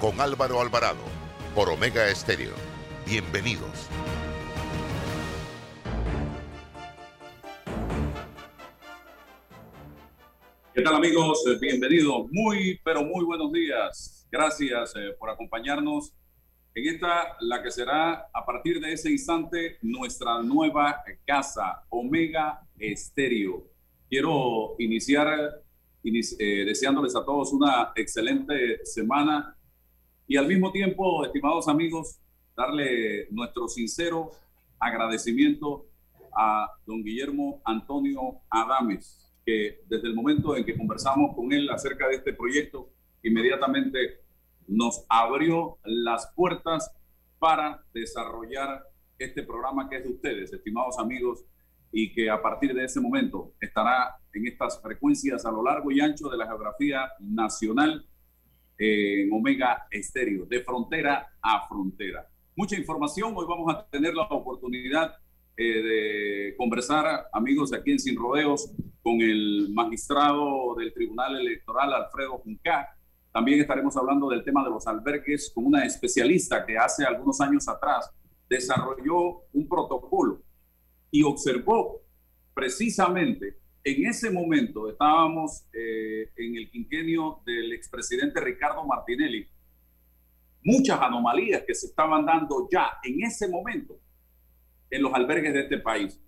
con Álvaro Alvarado por Omega Estéreo. Bienvenidos. ¿Qué tal amigos? Eh, bienvenidos. Muy, pero muy buenos días. Gracias eh, por acompañarnos en esta, la que será a partir de ese instante nuestra nueva casa, Omega Estéreo. Quiero iniciar eh, deseándoles a todos una excelente semana y al mismo tiempo, estimados amigos, darle nuestro sincero agradecimiento a don Guillermo Antonio Adames, que desde el momento en que conversamos con él acerca de este proyecto, inmediatamente nos abrió las puertas para desarrollar este programa que es de ustedes, estimados amigos, y que a partir de ese momento estará en estas frecuencias a lo largo y ancho de la geografía nacional en Omega Estéreo, de frontera a frontera. Mucha información, hoy vamos a tener la oportunidad eh, de conversar, amigos, aquí en Sin Rodeos, con el magistrado del Tribunal Electoral, Alfredo Junca. También estaremos hablando del tema de los albergues con una especialista que hace algunos años atrás desarrolló un protocolo y observó precisamente en ese momento estábamos eh, en el quinquenio del expresidente Ricardo Martinelli, muchas anomalías que se estaban dando ya en ese momento en los albergues de este país.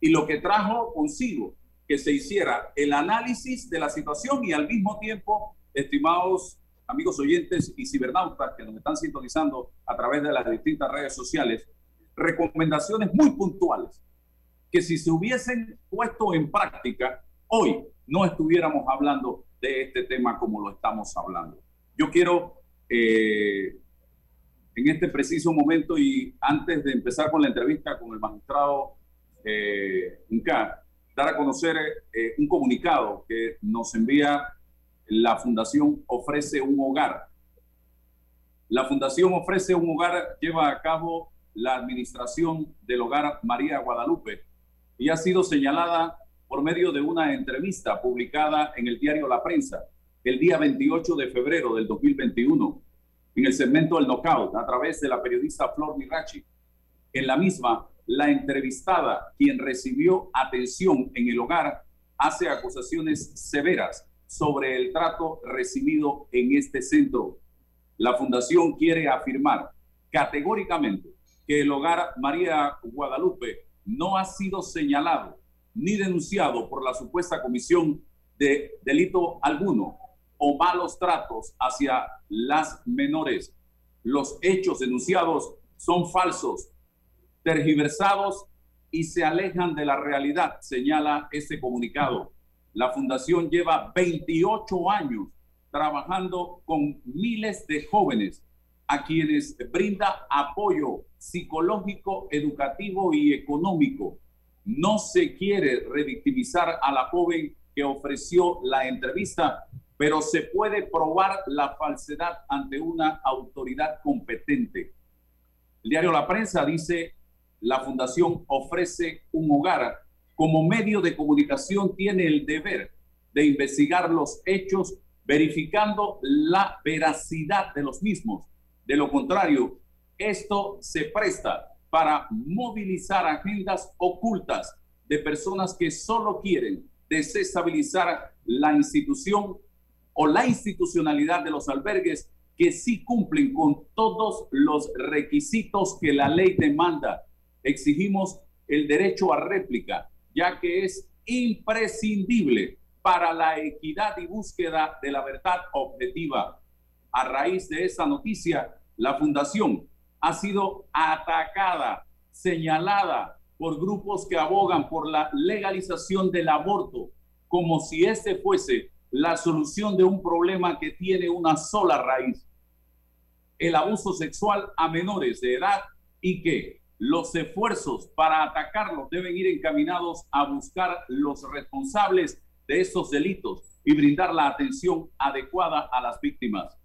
Y lo que trajo consigo que se hiciera el análisis de la situación y al mismo tiempo, estimados amigos oyentes y cibernautas que nos están sintonizando a través de las distintas redes sociales, recomendaciones muy puntuales que si se hubiesen puesto en práctica, hoy no estuviéramos hablando de este tema como lo estamos hablando. Yo quiero, eh, en este preciso momento y antes de empezar con la entrevista con el magistrado eh, dar a conocer eh, un comunicado que nos envía la Fundación Ofrece un Hogar. La Fundación Ofrece un Hogar lleva a cabo la administración del Hogar María Guadalupe y ha sido señalada por medio de una entrevista publicada en el diario La Prensa el día 28 de febrero del 2021 en el segmento El Knockout a través de la periodista Flor Mirachi. En la misma, la entrevistada, quien recibió atención en el hogar, hace acusaciones severas sobre el trato recibido en este centro. La fundación quiere afirmar categóricamente que el hogar María Guadalupe no ha sido señalado ni denunciado por la supuesta comisión de delito alguno o malos tratos hacia las menores. Los hechos denunciados son falsos, tergiversados y se alejan de la realidad, señala ese comunicado. La fundación lleva 28 años trabajando con miles de jóvenes a quienes brinda apoyo psicológico, educativo y económico. No se quiere revictimizar a la joven que ofreció la entrevista, pero se puede probar la falsedad ante una autoridad competente. El diario La Prensa dice, la fundación ofrece un hogar. Como medio de comunicación tiene el deber de investigar los hechos verificando la veracidad de los mismos de lo contrario, esto se presta para movilizar agendas ocultas de personas que solo quieren desestabilizar la institución o la institucionalidad de los albergues que sí cumplen con todos los requisitos que la ley demanda. Exigimos el derecho a réplica, ya que es imprescindible para la equidad y búsqueda de la verdad objetiva a raíz de esa noticia, la fundación ha sido atacada, señalada por grupos que abogan por la legalización del aborto, como si este fuese la solución de un problema que tiene una sola raíz. el abuso sexual a menores de edad y que los esfuerzos para atacarlos deben ir encaminados a buscar los responsables de esos delitos y brindar la atención adecuada a las víctimas.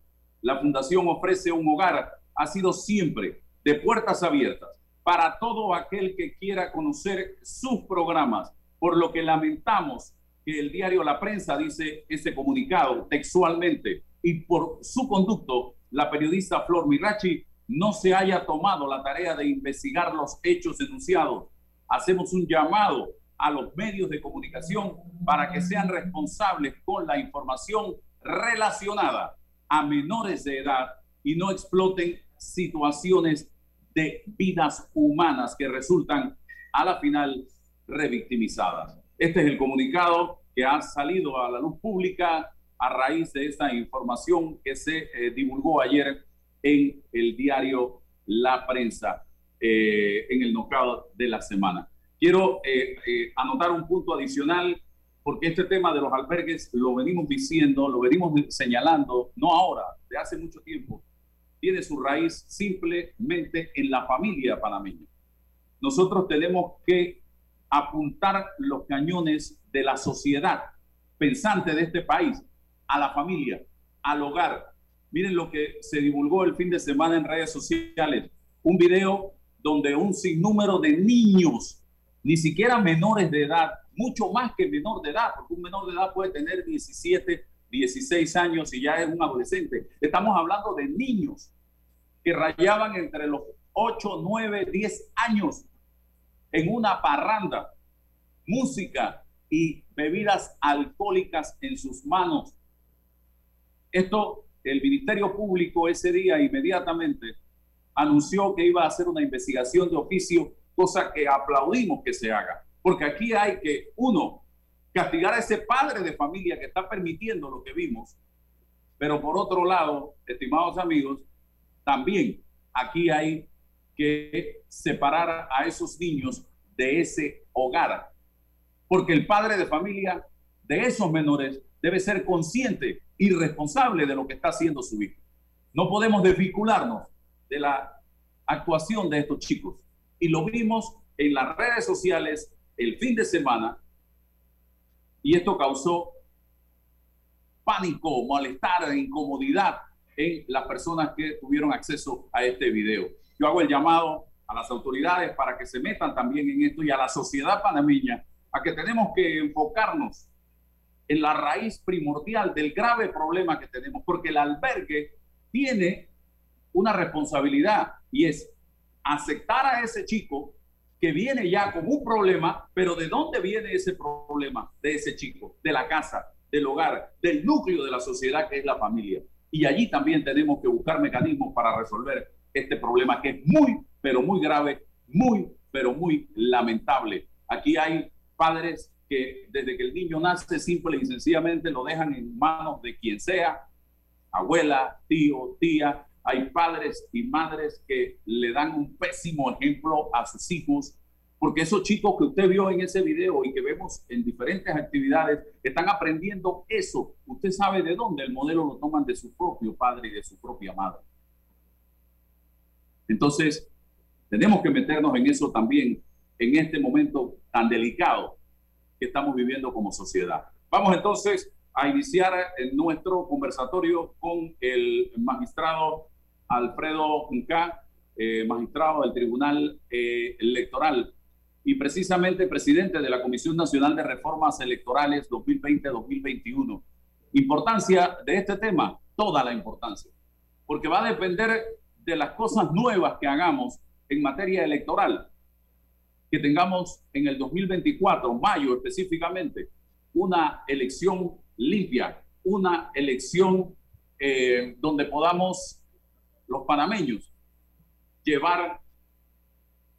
La Fundación ofrece un hogar, ha sido siempre de puertas abiertas para todo aquel que quiera conocer sus programas, por lo que lamentamos que el diario La Prensa dice ese comunicado textualmente y por su conducto, la periodista Flor Mirachi no se haya tomado la tarea de investigar los hechos denunciados. Hacemos un llamado a los medios de comunicación para que sean responsables con la información relacionada a menores de edad y no exploten situaciones de vidas humanas que resultan a la final revictimizadas. Este es el comunicado que ha salido a la luz pública a raíz de esta información que se eh, divulgó ayer en el diario La Prensa, eh, en el knockout de la semana. Quiero eh, anotar un punto adicional porque este tema de los albergues lo venimos diciendo, lo venimos señalando, no ahora, de hace mucho tiempo, tiene su raíz simplemente en la familia panameña. Nosotros tenemos que apuntar los cañones de la sociedad pensante de este país a la familia, al hogar, Miren lo que se divulgó el fin de semana en redes sociales. Un video donde un sinnúmero de niños, ni siquiera menores de edad, mucho más que menor de edad, porque un menor de edad puede tener 17, 16 años y ya es un adolescente. Estamos hablando de niños que rayaban entre los 8, 9, 10 años en una parranda, música y bebidas alcohólicas en sus manos. Esto el Ministerio Público ese día inmediatamente anunció que iba a hacer una investigación de oficio, cosa que aplaudimos que se haga. Porque aquí hay que, uno, castigar a ese padre de familia que está permitiendo lo que vimos, pero por otro lado, estimados amigos, también aquí hay que separar a esos niños de ese hogar, porque el padre de familia de esos menores debe ser consciente y responsable de lo que está haciendo su hijo. No podemos desvincularnos de la actuación de estos chicos. Y lo vimos en las redes sociales el fin de semana y esto causó pánico, malestar, incomodidad en las personas que tuvieron acceso a este video. Yo hago el llamado a las autoridades para que se metan también en esto y a la sociedad panameña a que tenemos que enfocarnos en la raíz primordial del grave problema que tenemos, porque el albergue tiene una responsabilidad y es aceptar a ese chico que viene ya con un problema, pero ¿de dónde viene ese problema de ese chico? De la casa, del hogar, del núcleo de la sociedad que es la familia. Y allí también tenemos que buscar mecanismos para resolver este problema que es muy, pero muy grave, muy, pero muy lamentable. Aquí hay padres que desde que el niño nace simple y sencillamente lo dejan en manos de quien sea, abuela, tío, tía. Hay padres y madres que le dan un pésimo ejemplo a sus hijos, porque esos chicos que usted vio en ese video y que vemos en diferentes actividades, están aprendiendo eso. Usted sabe de dónde el modelo lo toman de su propio padre y de su propia madre. Entonces, tenemos que meternos en eso también en este momento tan delicado que estamos viviendo como sociedad. Vamos entonces a iniciar nuestro conversatorio con el magistrado Alfredo Junca, eh, magistrado del Tribunal eh, Electoral y precisamente presidente de la Comisión Nacional de Reformas Electorales 2020-2021. Importancia de este tema, toda la importancia, porque va a depender de las cosas nuevas que hagamos en materia electoral que tengamos en el 2024, mayo específicamente, una elección limpia, una elección eh, donde podamos los panameños llevar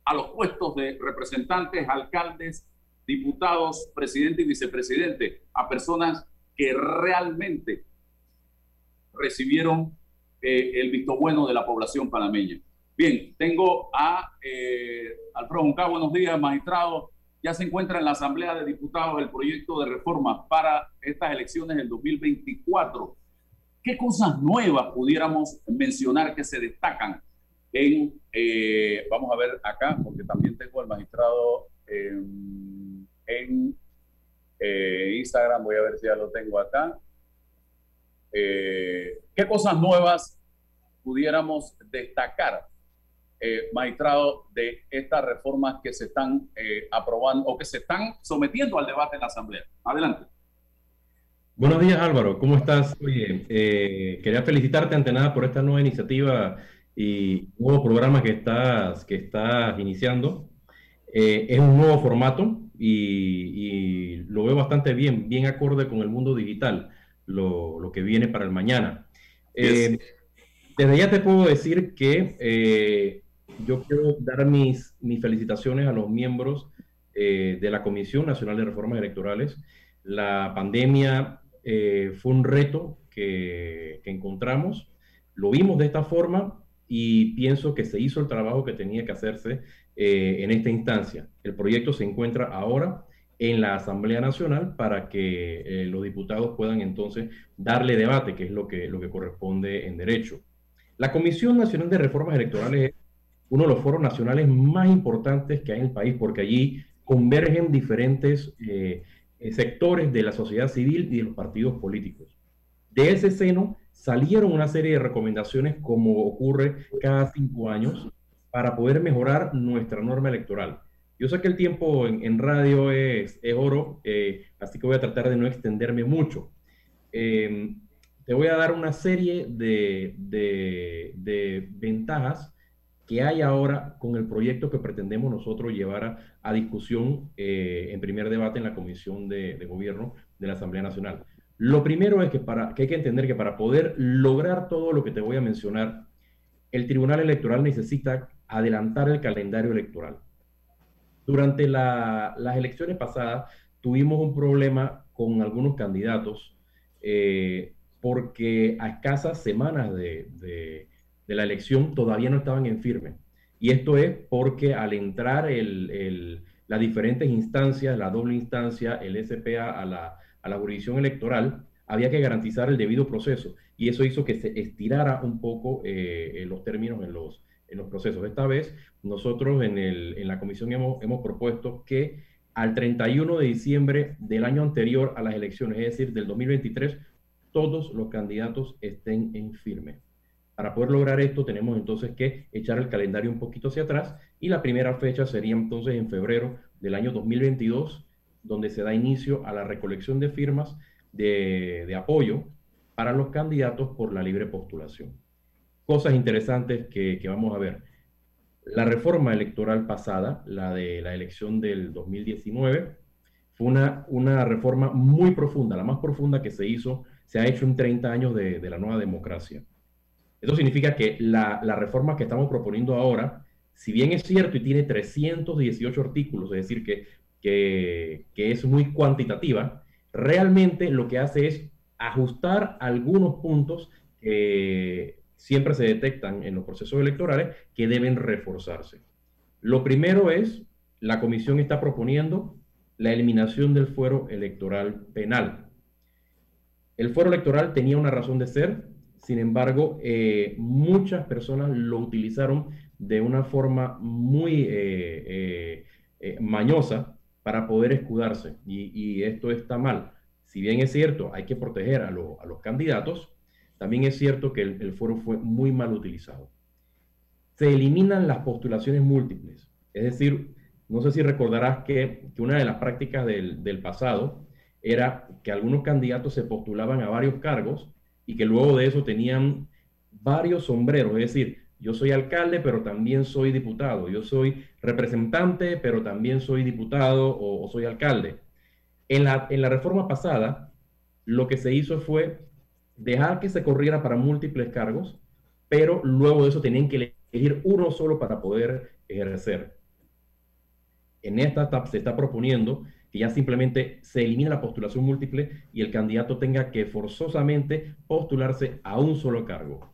a los puestos de representantes, alcaldes, diputados, presidente y vicepresidente, a personas que realmente recibieron eh, el visto bueno de la población panameña. Bien, tengo a eh, Alfredo Junca, buenos días, magistrado. Ya se encuentra en la Asamblea de Diputados el proyecto de reforma para estas elecciones del 2024. ¿Qué cosas nuevas pudiéramos mencionar que se destacan en, eh, vamos a ver acá, porque también tengo al magistrado en, eh, Instagram, voy a ver si ya lo tengo acá. Eh, ¿Qué cosas nuevas pudiéramos destacar, magistrado, de estas reformas que se están aprobando o que se están sometiendo al debate en la Asamblea? Adelante. Buenos días Álvaro, ¿cómo estás? Oye, quería felicitarte ante nada por esta nueva iniciativa y nuevo programa que estás, que estás iniciando. Eh, es un nuevo formato y, lo veo bastante bien, bien acorde con el mundo digital, lo, lo que viene para el mañana. Eh, desde ya te puedo decir que eh, yo quiero dar mis, mis felicitaciones a los miembros de la Comisión Nacional de Reformas Electorales. La pandemia fue un reto que, encontramos, lo vimos de esta forma y pienso que se hizo el trabajo que tenía que hacerse eh, en esta instancia. El proyecto se encuentra ahora en la Asamblea Nacional para que eh, los diputados puedan entonces darle debate, que es lo que, lo que corresponde en derecho. La Comisión Nacional de Reformas Electorales es uno de los foros nacionales más importantes que hay en el país, porque allí convergen diferentes eh, sectores de la sociedad civil y de los partidos políticos. De ese seno salieron una serie de recomendaciones, como ocurre cada cinco años, para poder mejorar nuestra norma electoral. Yo sé que el tiempo en, radio es, oro, eh, así que voy a tratar de no extenderme mucho. Em, te voy a dar una serie de, ventajas que hay ahora con el proyecto que pretendemos nosotros llevar a, discusión eh, en primer debate en la Comisión de, Gobierno de la Asamblea Nacional. Lo primero es que, para, que hay que entender que para poder lograr todo lo que te voy a mencionar, el Tribunal Electoral necesita adelantar el calendario electoral. Durante las elecciones pasadas tuvimos un problema con algunos candidatos eh, porque a escasas semanas de, la elección todavía no estaban en firme. Y esto es porque al entrar las diferentes instancias, la doble instancia, el SPA a la, a la jurisdicción electoral, había que garantizar el debido proceso y eso hizo que se estirara un poco eh, los términos en los, en los procesos. Esta vez nosotros en, el, en la comisión hemos, hemos propuesto que al 31 de diciembre del año anterior a las elecciones, es decir, del 2023, todos los candidatos estén en firme. Para poder lograr esto tenemos entonces que echar el calendario un poquito hacia atrás y la primera fecha sería entonces en febrero del año 2022 donde se da inicio a la recolección de firmas de, apoyo para los candidatos por la libre postulación. Cosas interesantes que, vamos a ver. La reforma electoral pasada, la de la elección del 2019, fue una, una reforma muy profunda, la más profunda que se hizo, se ha hecho en 30 años de, la nueva democracia. Eso significa que la, reforma que estamos proponiendo ahora, si bien es cierto y tiene 318 artículos, es decir, que que, es muy cuantitativa, realmente lo que hace es ajustar algunos puntos que siempre se detectan en los procesos electorales que deben reforzarse. Lo primero es, la comisión está proponiendo la eliminación del fuero electoral penal. El fuero electoral tenía una razón de ser, sin embargo, eh, muchas personas lo utilizaron de una forma muy eh, eh, mañosa para poder escudarse. Y, esto está mal. Si bien es cierto, hay que proteger a, los candidatos, también es cierto que el, foro fue muy mal utilizado. Se eliminan las postulaciones múltiples. Es decir, no sé si recordarás que, una de las prácticas del, del pasado era que algunos candidatos se postulaban a varios cargos y que luego de eso tenían varios sombreros, es decir, yo soy alcalde, pero también soy diputado. Yo soy representante, pero también soy diputado o, soy alcalde. En la, en la reforma pasada, lo que se hizo fue dejar que se corriera para múltiples cargos, pero luego de eso tenían que elegir uno solo para poder ejercer. En esta se está proponiendo que ya simplemente se elimine la postulación múltiple y el candidato tenga que forzosamente postularse a un solo cargo.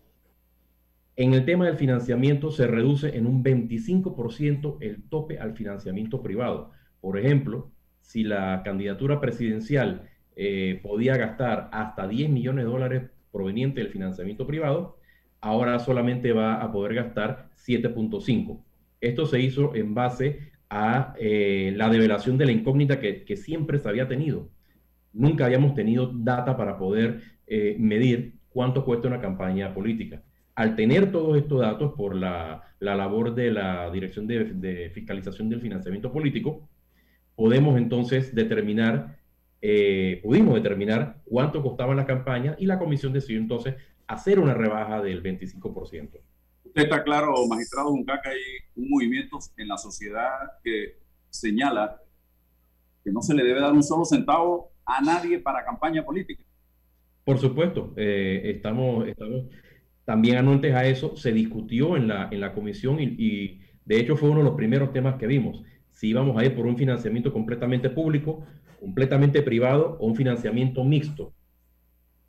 En el tema del financiamiento se reduce en un 25% el tope al financiamiento privado. Por ejemplo, si la candidatura presidencial eh, podía gastar hasta 10 millones de dólares proveniente del financiamiento privado, ahora solamente va a poder gastar 7.5. Esto se hizo en base a eh, la develación de la incógnita que, siempre se había tenido. Nunca habíamos tenido data para poder eh, medir cuánto cuesta una campaña política. Al tener todos estos datos por la, labor de la Dirección de, Fiscalización del Financiamiento Político, podemos entonces determinar, eh, pudimos determinar cuánto costaba la campaña y la comisión decidió entonces hacer una rebaja del 25%. Usted está claro, magistrado Junca, que hay un movimiento en la sociedad que señala que no se le debe dar un solo centavo a nadie para campaña política. Por supuesto, eh, estamos, estamos también anuentes a eso, se discutió en la, en la comisión y, y, de hecho fue uno de los primeros temas que vimos, si íbamos a ir por un financiamiento completamente público, completamente privado o un financiamiento mixto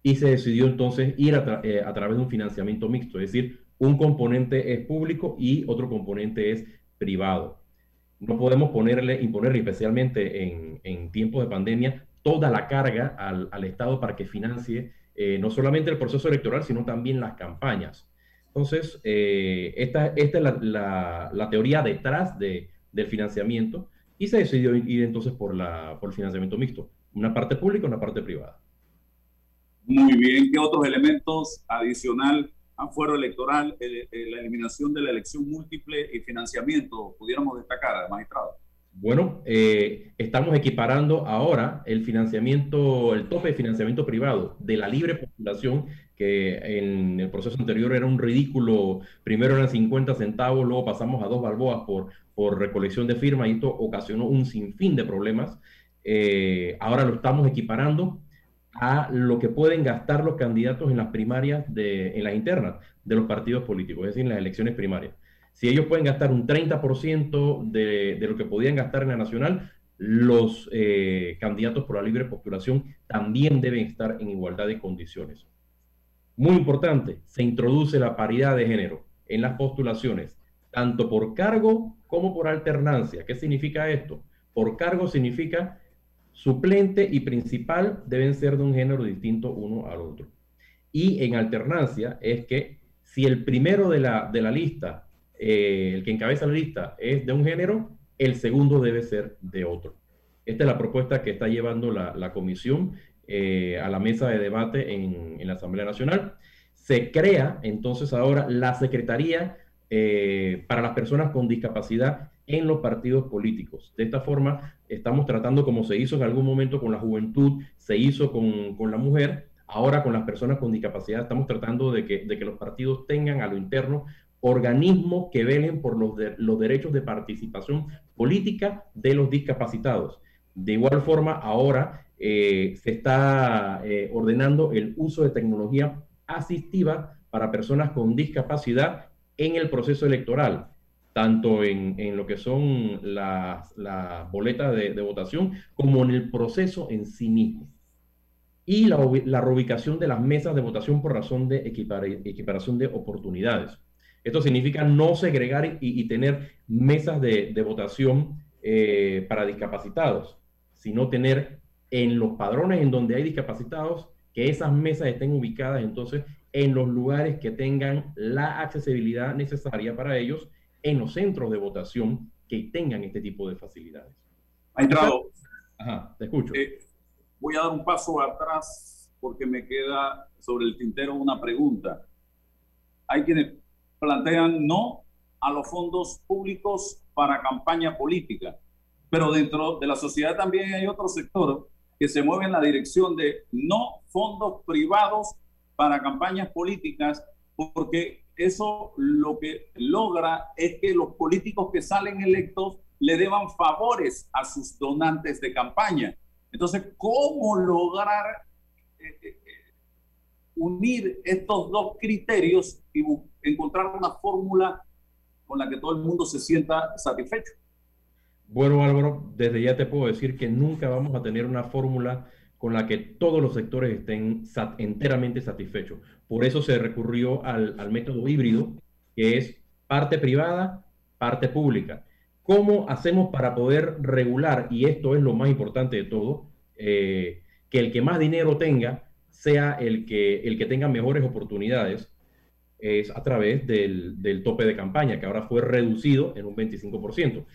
y se decidió entonces ir eh, a, través de un financiamiento mixto, es decir, un componente es público y otro componente es privado. No podemos ponerle, imponerle, especialmente en, en tiempos de pandemia, toda la carga al, al Estado para que financie eh, no solamente el proceso electoral, sino también las campañas. Entonces, eh, esta, esta, es la, la, teoría detrás de, del financiamiento y se decidió ir entonces por, la, por el financiamiento mixto, una parte pública y una parte privada. Muy bien, ¿qué otros elementos adicional a fuero electoral, eh, eh, la eliminación de la elección múltiple y financiamiento pudiéramos destacar, magistrado? Bueno, eh, estamos equiparando ahora el financiamiento, el tope de financiamiento privado de la libre postulación, que en el proceso anterior era un ridículo, primero eran 50 centavos, luego pasamos a dos balboas por, por recolección de firmas y esto ocasionó un sinfín de problemas. ahora lo estamos equiparando a lo que pueden gastar los candidatos en las primarias, de, en las internas de los partidos políticos, es decir, en las elecciones primarias. Si ellos pueden gastar un 30% de, de, lo que podían gastar en la nacional, los eh, candidatos por la libre postulación también deben estar en igualdad de condiciones. Muy importante, se introduce la paridad de género en las postulaciones, tanto por cargo como por alternancia. ¿Qué significa esto? Por cargo significa Suplente y principal deben ser de un género distinto uno al otro. Y en alternancia es que si el primero de la, de la lista, eh, el que encabeza la lista, es de un género, el segundo debe ser de otro. Esta es la propuesta que está llevando la, comisión eh, a la mesa de debate en, en, la Asamblea Nacional. Se crea entonces ahora la Secretaría eh, para las personas con discapacidad en los partidos políticos. De esta forma, estamos tratando como se hizo en algún momento con la juventud, se hizo con, con la mujer, ahora con las personas con discapacidad estamos tratando de que, de que los partidos tengan a lo interno organismos que velen por los, los derechos de participación política de los discapacitados. De igual forma, ahora eh, se está eh, ordenando el uso de tecnología asistiva para personas con discapacidad en el proceso electoral tanto en, en lo que son las, boletas de, votación como en el proceso en sí mismo. Y la, la reubicación de las mesas de votación por razón de equiparación de oportunidades. Esto significa no segregar y, tener mesas de, de votación eh, para discapacitados, sino tener en los padrones en donde hay discapacitados que esas mesas estén ubicadas entonces en los lugares que tengan la accesibilidad necesaria para ellos en los centros de votación que tengan este tipo de facilidades. Ha entrado. Ajá, te escucho. Eh, voy a dar un paso atrás porque me queda sobre el tintero una pregunta. Hay quienes plantean no a los fondos públicos para campaña política, pero dentro de la sociedad también hay otro sector que se mueve en la dirección de no fondos privados para campañas políticas, porque eso lo que logra es que los políticos que salen electos le deban favores a sus donantes de campaña. Entonces, ¿cómo lograr eh, eh, unir estos dos criterios y encontrar una fórmula con la que todo el mundo se sienta satisfecho? Bueno, Álvaro, desde ya te puedo decir que nunca vamos a tener una fórmula con la que todos los sectores estén enteramente satisfechos. Por eso se recurrió al, método híbrido, que es parte privada, parte pública. ¿Cómo hacemos para poder regular, y esto es lo más importante de todo, eh, que el que más dinero tenga sea el que, el que tenga mejores oportunidades es a través del, del tope de campaña, que ahora fue reducido en un 25%.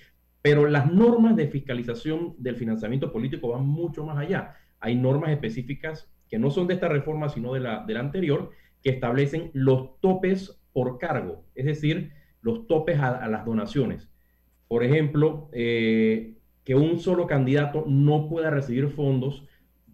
Pero las normas de fiscalización del financiamiento político van mucho más allá. Hay normas específicas que no son de esta reforma, sino de la, de anterior, que establecen los topes por cargo, es decir, los topes a, las donaciones. Por ejemplo, eh, que un solo candidato no pueda recibir fondos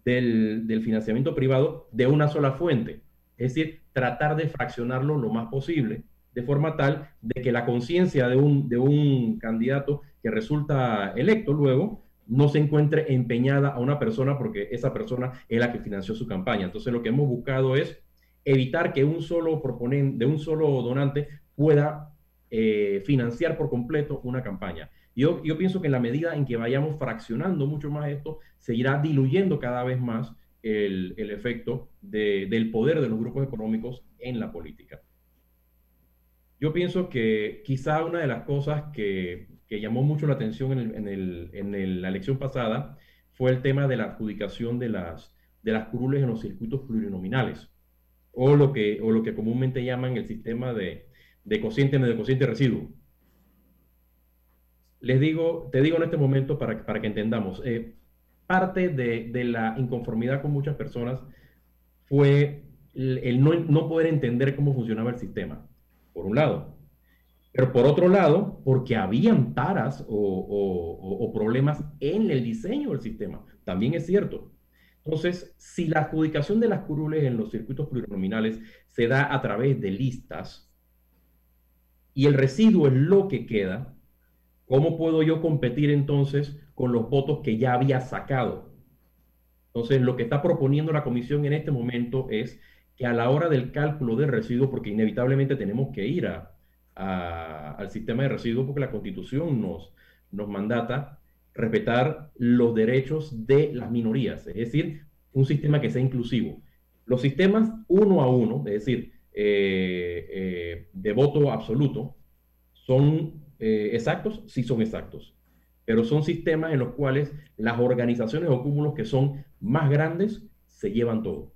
del, del, financiamiento privado de una sola fuente. Es decir, tratar de fraccionarlo lo más posible, de forma tal de que la conciencia de un, de un candidato que resulta electo luego no se encuentre empeñada a una persona porque esa persona es la que financió su campaña. Entonces lo que hemos buscado es evitar que un solo proponente, de un solo donante pueda eh, financiar por completo una campaña. Yo, yo pienso que en la medida en que vayamos fraccionando mucho más esto, se irá diluyendo cada vez más el, el efecto de, del poder de los grupos económicos en la política. Yo pienso que quizá una de las cosas que que llamó mucho la atención en, el, en, la elección pasada fue el tema de la adjudicación de las, de las curules en los circuitos plurinominales, o lo que, o lo que comúnmente llaman el sistema de, de cociente, medio cociente residuo. Les digo, te digo en este momento para, para que entendamos, eh, parte de, de, la inconformidad con muchas personas fue el, el no, no poder entender cómo funcionaba el sistema, por un lado. Pero por otro lado, porque habían taras o, problemas en el diseño del sistema, también es cierto. Entonces, si la adjudicación de las curules en los circuitos plurinominales se da a través de listas y el residuo es lo que queda, ¿cómo puedo yo competir entonces con los votos que ya había sacado? Entonces, lo que está proponiendo la comisión en este momento es que a la hora del cálculo del residuo, porque inevitablemente tenemos que ir a, al sistema de residuos porque la constitución nos, nos mandata respetar los derechos de las minorías, es decir, un sistema que sea inclusivo. Los sistemas uno a uno, es decir, eh, eh, de voto absoluto, son eh, exactos, sí son exactos, pero son sistemas en los cuales las organizaciones o cúmulos que son más grandes se llevan todo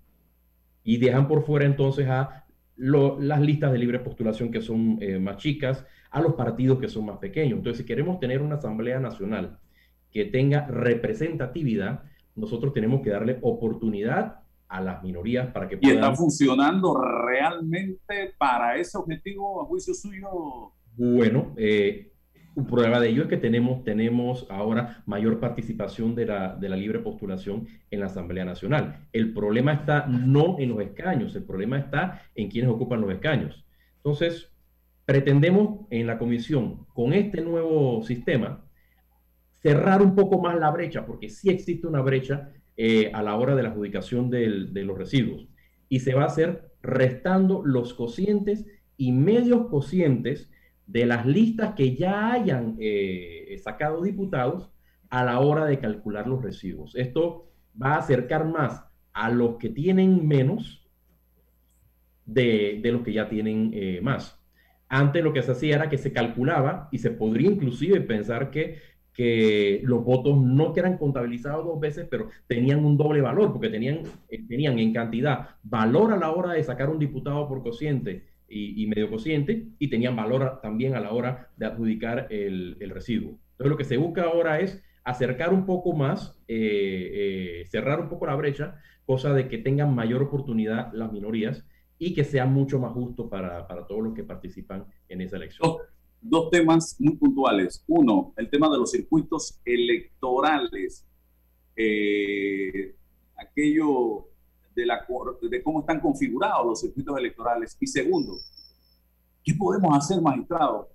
y dejan por fuera entonces a las listas de libre postulación que son eh, más chicas, a los partidos que son más pequeños. Entonces, si queremos tener una Asamblea Nacional que tenga representatividad, nosotros tenemos que darle oportunidad a las minorías para que puedan... ¿Y está funcionando realmente para ese objetivo, a juicio suyo? Bueno, eh, prueba de ello es que tenemos, tenemos ahora mayor participación de la, de la libre postulación en la Asamblea Nacional. El problema está no en los escaños, el problema está en quienes ocupan los escaños. Entonces, pretendemos en la comisión, con este nuevo sistema, cerrar un poco más la brecha, porque sí existe una brecha eh, a la hora de la adjudicación del, de los residuos. Y se va a hacer restando los cocientes y medios cocientes de las listas que ya hayan eh, sacado diputados a la hora de calcular los residuos. Esto va a acercar más a los que tienen menos de, los que ya tienen eh, más. Antes lo que se hacía era que se calculaba y se podría inclusive pensar que, que los votos no eran contabilizados dos veces, pero tenían un doble valor, porque tenían, eh, tenían en cantidad valor a la hora de sacar un diputado por cociente y, medio cociente y tenían valor también a la hora de adjudicar el, el residuo. Entonces lo que se busca ahora es acercar un poco más, eh, eh, cerrar un poco la brecha, cosa de que tengan mayor oportunidad las minorías y que sea mucho más justo para, para todos los que participan en esa elección. Dos, temas muy puntuales. Uno, el tema de los circuitos electorales. Eh, aquello de, cómo están configurados los circuitos electorales. Y segundo, ¿qué podemos hacer, magistrado,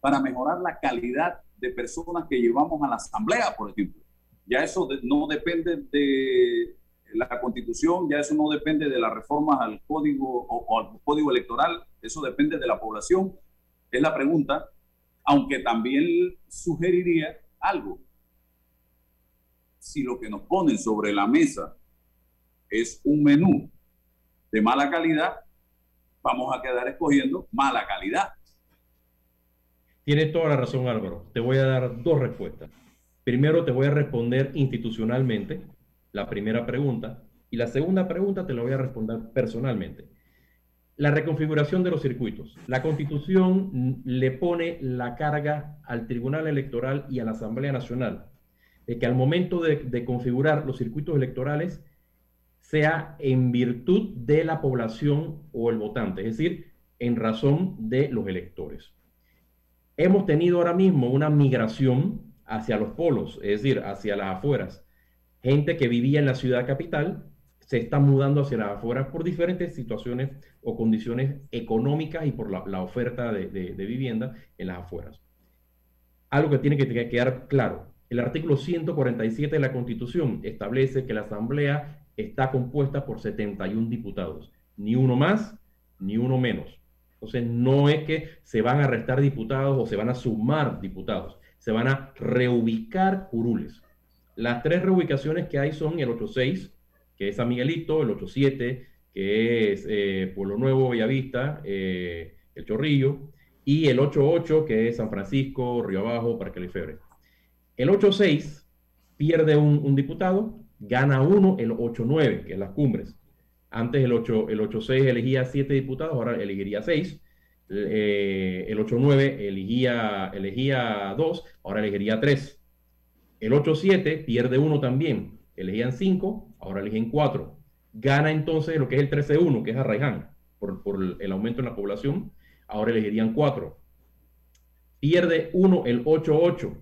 para mejorar la calidad de personas que llevamos a la asamblea, por ejemplo? Ya eso no depende de la constitución, ya eso no depende de las reformas al código o, al código electoral, eso depende de la población. Es la pregunta, aunque también sugeriría algo. Si lo que nos ponen sobre la mesa es un menú de mala calidad, vamos a quedar escogiendo mala calidad. Tienes toda la razón, Álvaro. Te voy a dar dos respuestas. Primero te voy a responder institucionalmente la primera pregunta Y la segunda pregunta te la voy a responder personalmente. La reconfiguración de los circuitos. La constitución le pone la carga al Tribunal Electoral y a la Asamblea Nacional de que al momento de, configurar los circuitos electorales sea en virtud de la población o el votante, es decir, en razón de los electores. Hemos tenido ahora mismo una migración hacia los polos, es decir, hacia las afueras. Gente que vivía en la ciudad capital se está mudando hacia las afueras por diferentes situaciones o condiciones económicas y por la, oferta de, de, vivienda en las afueras. Algo que tiene que quedar claro, el artículo 147 de la Constitución establece que la Asamblea está compuesta por 71 diputados, ni uno más, ni uno menos. Entonces, no es que se van a restar diputados o se van a sumar diputados, se van a reubicar curules. Las tres reubicaciones que hay son el 86, que es San Miguelito, el 87, que es eh, Pueblo Nuevo, Bellavista, eh, El Chorrillo, y el 88, que es San Francisco, Río Abajo, Parque Lefebvre. El 8-6 pierde un, diputado, gana uno el 8-9, que es las cumbres. Antes el 8, el 8-6 elegía 7 diputados, ahora elegiría 6. Eh, el 8-9 elegía, elegía 2, ahora elegiría 3. El 8-7 pierde uno también, elegían 5, ahora eligen 4. Gana entonces lo que es el 13-1, que es Arraiján, por, por el aumento en la población, ahora elegirían 4. Pierde 1 el 8-8,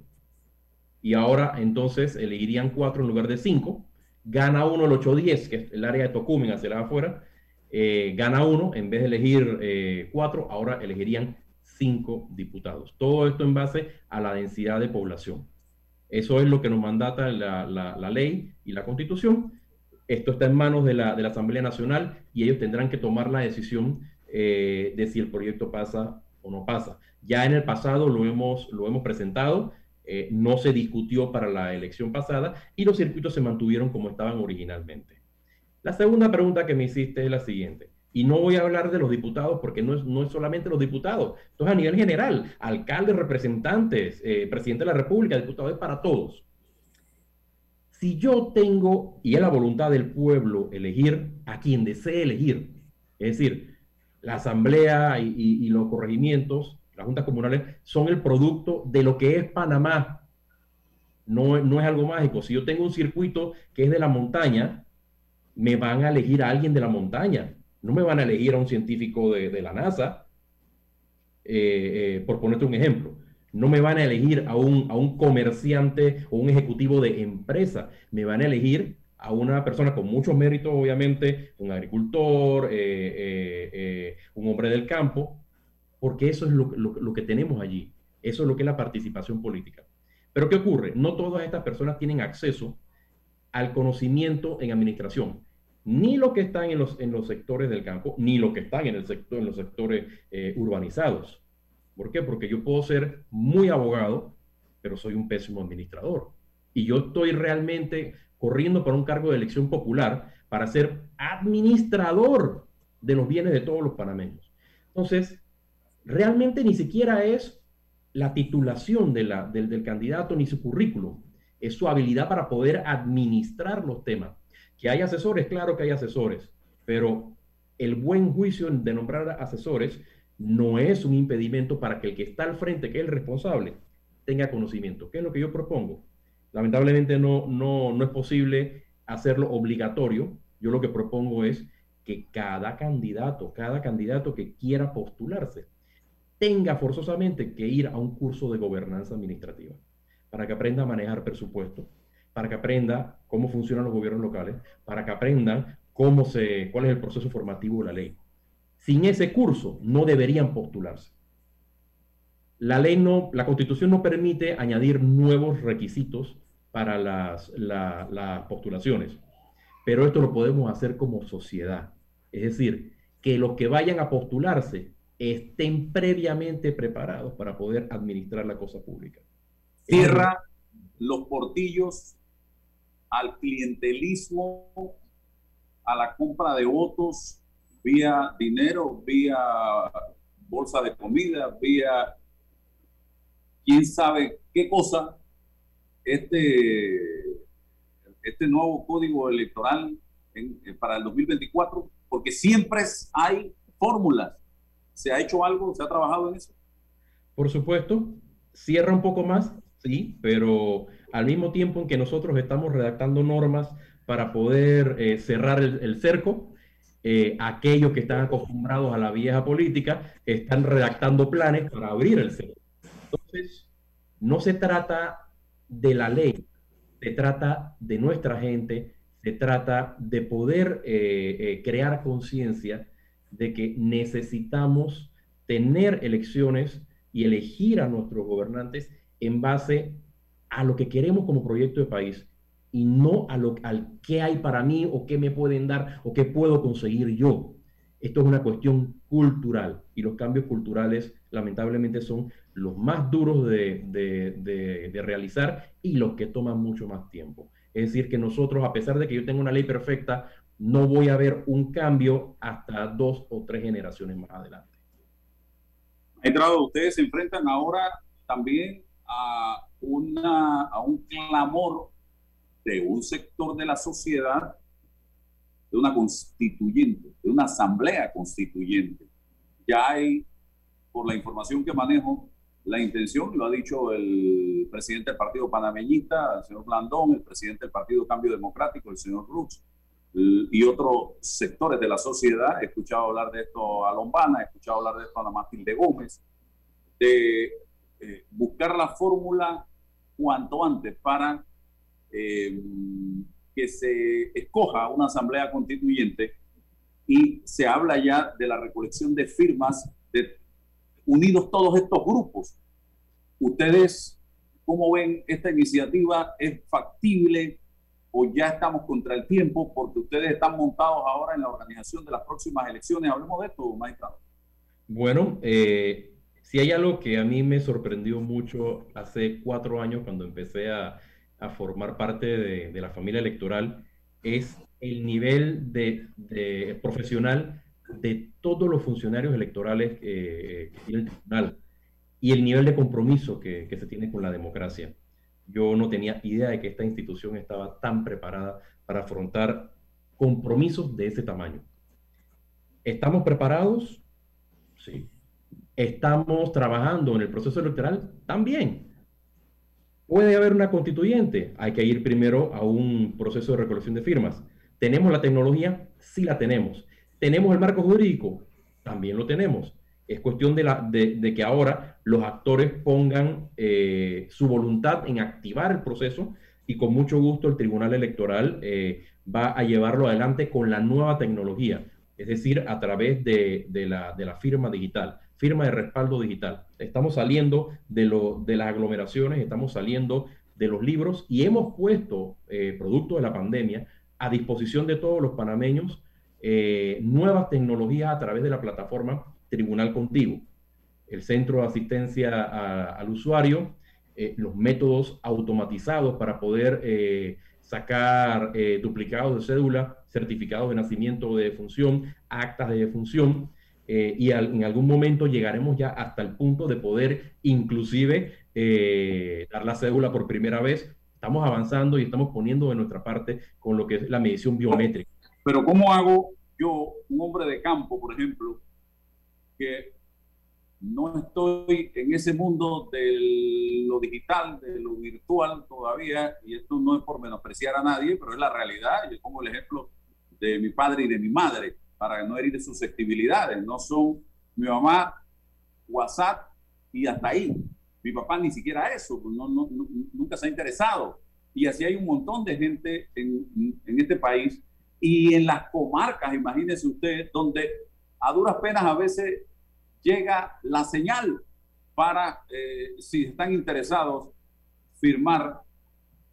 y ahora entonces elegirían cuatro en lugar de cinco. Gana uno el 810, que es el área de Tocumen hacia la afuera. Eh, gana uno, en vez de elegir eh, cuatro, ahora elegirían cinco diputados. Todo esto en base a la densidad de población. Eso es lo que nos mandata la, la, ley y la constitución. Esto está en manos de la, de la, Asamblea Nacional y ellos tendrán que tomar la decisión eh, de si el proyecto pasa o no pasa. Ya en el pasado lo hemos, lo hemos presentado eh, no se discutió para la elección pasada y los circuitos se mantuvieron como estaban originalmente. La segunda pregunta que me hiciste es la siguiente. Y no voy a hablar de los diputados porque no es, no es solamente los diputados, esto es a nivel general, alcaldes, representantes, eh, presidente de la República, diputados, es para todos. Si yo tengo, y es la voluntad del pueblo, elegir a quien desee elegir, es decir, la asamblea y los corregimientos, las juntas comunales son el producto de lo que es Panamá. No, no es algo mágico. Si yo tengo un circuito que es de la montaña, me van a elegir a alguien de la montaña. No me van a elegir a un científico de, la NASA, eh, eh, por ponerte un ejemplo. No me van a elegir a un, a un comerciante o un ejecutivo de empresa. Me van a elegir a una persona con muchos méritos, obviamente, un agricultor, eh, un hombre del campo, porque eso es lo, que tenemos allí. Eso es lo que es la participación política. Pero ¿qué ocurre? No todas estas personas tienen acceso al conocimiento en administración. Ni lo que están en los, en los sectores del campo, ni lo que están en, el sector, en los sectores eh, urbanizados. ¿Por qué? Porque yo puedo ser muy abogado, pero soy un pésimo administrador. Y yo estoy realmente corriendo para un cargo de elección popular para ser administrador de los bienes de todos los panameños. Entonces, realmente ni siquiera es la titulación de la, del, candidato ni su currículum, es su habilidad para poder administrar los temas. Que hay asesores, claro que hay asesores, pero el buen juicio de nombrar asesores no es un impedimento para que el que está al frente, que es el responsable, tenga conocimiento. ¿Qué es lo que yo propongo? Lamentablemente no, no, no es posible hacerlo obligatorio. Yo lo que propongo es que cada candidato, cada candidato que quiera postularse, tenga forzosamente que ir a un curso de gobernanza administrativa para que aprenda a manejar presupuesto, para que aprenda cómo funcionan los gobiernos locales, para que aprendan cómo se, cuál es el proceso formativo de la ley. Sin ese curso no deberían postularse. La ley no, la constitución no permite añadir nuevos requisitos para las postulaciones, pero esto lo podemos hacer como sociedad. Es decir, que los que vayan a postularse estén previamente preparados para poder administrar la cosa pública. Cierra los portillos al clientelismo, a la compra de votos vía dinero, vía bolsa de comida, vía quién sabe qué cosa. Este, este nuevo código electoral para el 2024? Porque siempre hay fórmulas. ¿Se ha hecho algo? ¿Se ha trabajado en eso? Por supuesto, cierra un poco más, sí, pero al mismo tiempo en que nosotros estamos redactando normas para poder eh, cerrar el, cerco, eh, aquellos que están acostumbrados a la vieja política están redactando planes para abrir el cerco. Entonces, no se trata de la ley, se trata de nuestra gente, se trata de poder eh, crear conciencia de que necesitamos tener elecciones y elegir a nuestros gobernantes en base a lo que queremos como proyecto de país y no a lo al qué hay para mí o qué me pueden dar o qué puedo conseguir yo. Esto es una cuestión cultural y los cambios culturales lamentablemente son los más duros de, de, de, realizar y los que toman mucho más tiempo. Es decir, que nosotros, a pesar de que yo tenga una ley perfecta, no voy a ver un cambio hasta dos o tres generaciones más adelante. Entrado, ustedes se enfrentan ahora también a, una, a un clamor de un sector de la sociedad, de una constituyente, de una asamblea constituyente. Ya hay, por la información que manejo, la intención, lo ha dicho el presidente del Partido Panameñista, el señor Blandón, el presidente del Partido Cambio Democrático, el señor Rux, y otros sectores de la sociedad. He escuchado hablar de esto a Lombana, he escuchado hablar de esto a Matilde Gómez, de eh, buscar la fórmula cuanto antes para eh, que se escoja una asamblea constituyente y se habla ya de la recolección de firmas de unidos todos estos grupos. ¿Ustedes cómo ven esta iniciativa? ¿Es factible? O ya estamos contra el tiempo porque ustedes están montados ahora en la organización de las próximas elecciones. Hablemos de esto, magistrado. Bueno, eh, si hay algo que a mí me sorprendió mucho hace cuatro años cuando empecé a, a formar parte de, de, la familia electoral, es el nivel de, de profesional de todos los funcionarios electorales que tiene el tribunal y el nivel de compromiso que, que se tiene con la democracia. Yo no tenía idea de que esta institución estaba tan preparada para afrontar compromisos de ese tamaño. ¿Estamos preparados? Sí. ¿Estamos trabajando en el proceso electoral? También. ¿Puede haber una constituyente? Hay que ir primero a un proceso de recolección de firmas. ¿Tenemos la tecnología? Sí la tenemos. ¿Tenemos el marco jurídico? También lo tenemos. Es cuestión de, la, de, que ahora los actores pongan eh, su voluntad en activar el proceso y con mucho gusto el Tribunal Electoral eh, va a llevarlo adelante con la nueva tecnología, es decir, a través de, la, de la firma digital, firma de respaldo digital. Estamos saliendo de, lo, de las aglomeraciones, estamos saliendo de los libros y hemos puesto, eh, producto de la pandemia, a disposición de todos los panameños nuevas tecnologías a través de la plataforma Tribunal Contigo, el centro de asistencia al usuario, eh, los métodos automatizados para poder eh, sacar eh, duplicados de cédula, certificados de nacimiento o de defunción, actas de defunción, y en algún momento llegaremos ya hasta el punto de poder inclusive dar la cédula por primera vez. Estamos avanzando y estamos poniendo de nuestra parte con lo que es la medición biométrica. Pero ¿cómo hago yo, un hombre de campo, por ejemplo, no estoy en ese mundo de lo digital, de lo virtual todavía, y esto no es por menospreciar a nadie, pero es la realidad. Yo pongo el ejemplo de mi padre y de mi madre, para no herir susceptibilidades. No son mi mamá, WhatsApp y hasta ahí. Mi papá ni siquiera eso, no, nunca se ha interesado. Y así hay un montón de gente en, en este país y en las comarcas, imagínese usted, donde a duras penas a veces llega la señal para, eh, si están interesados, firmar